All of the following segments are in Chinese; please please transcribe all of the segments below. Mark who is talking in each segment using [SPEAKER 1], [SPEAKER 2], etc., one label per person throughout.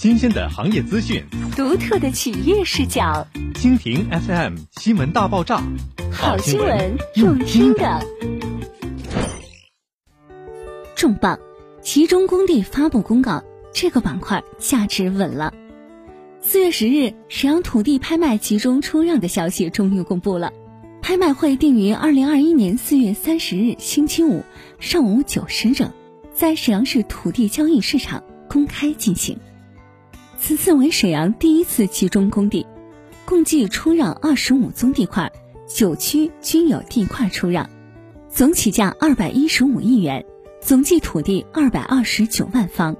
[SPEAKER 1] 新鲜的行业资讯，
[SPEAKER 2] 独特的企业视角。
[SPEAKER 1] 蜻蜓 FM 新闻大爆炸，
[SPEAKER 2] 好新闻用听的。重磅！集中工地发布公告，这个板块价值稳了。四月十日，沈阳土地拍卖集中出让的消息终于公布了。拍卖会定于二零二一年四月三十日星期五上午九时整，在沈阳市土地交易市场公开进行。此次为沈阳第一次集中供地，共计出让二十五宗地块，九区均有地块出让，总起价二百一十五亿元，总计土地二百二十九万方。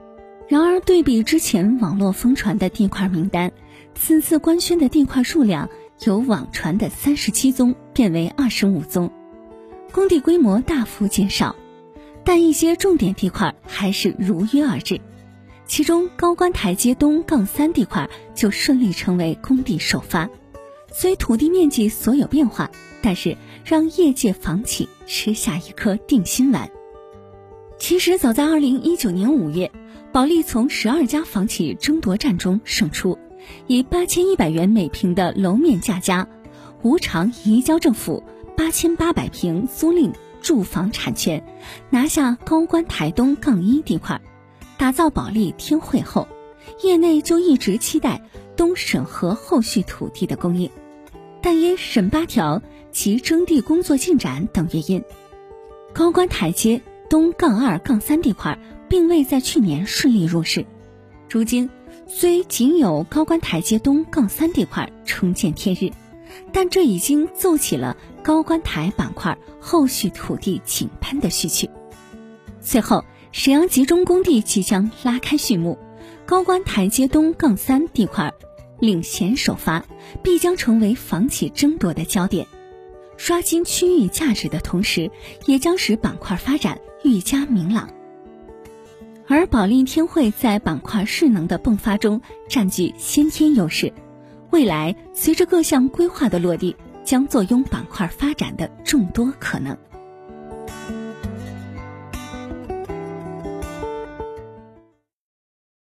[SPEAKER 2] 然而，对比之前网络疯传的地块名单，此次官宣的地块数量由网传的三十七宗变为二十五宗，工地规模大幅减少，但一些重点地块还是如约而至。其中高官台阶东杠三地块就顺利成为工地首发，虽土地面积所有变化，但是让业界房企吃下一颗定心丸。其实早在二零一九年五月，保利从十二家房企争夺战中胜出，以八千一百元每平的楼面价加，无偿移交政府八千八百平租赁住房产权，拿下高官台东杠一地块。打造保利天汇后，业内就一直期待东审核后续土地的供应，但因审八条及征地工作进展等原因，高官台阶东杠二杠三地块并未在去年顺利入市。如今虽仅有高官台阶东杠三地块重见天日，但这已经奏起了高官台板块后续土地井喷的序曲。随后。沈阳集中供地即将拉开序幕，高官台阶东杠三地块领衔首发，必将成为房企争夺的焦点。刷新区域价值的同时，也将使板块发展愈加明朗。而保利天汇在板块势能的迸发中占据先天优势，未来随着各项规划的落地，将坐拥板块发展的众多可能。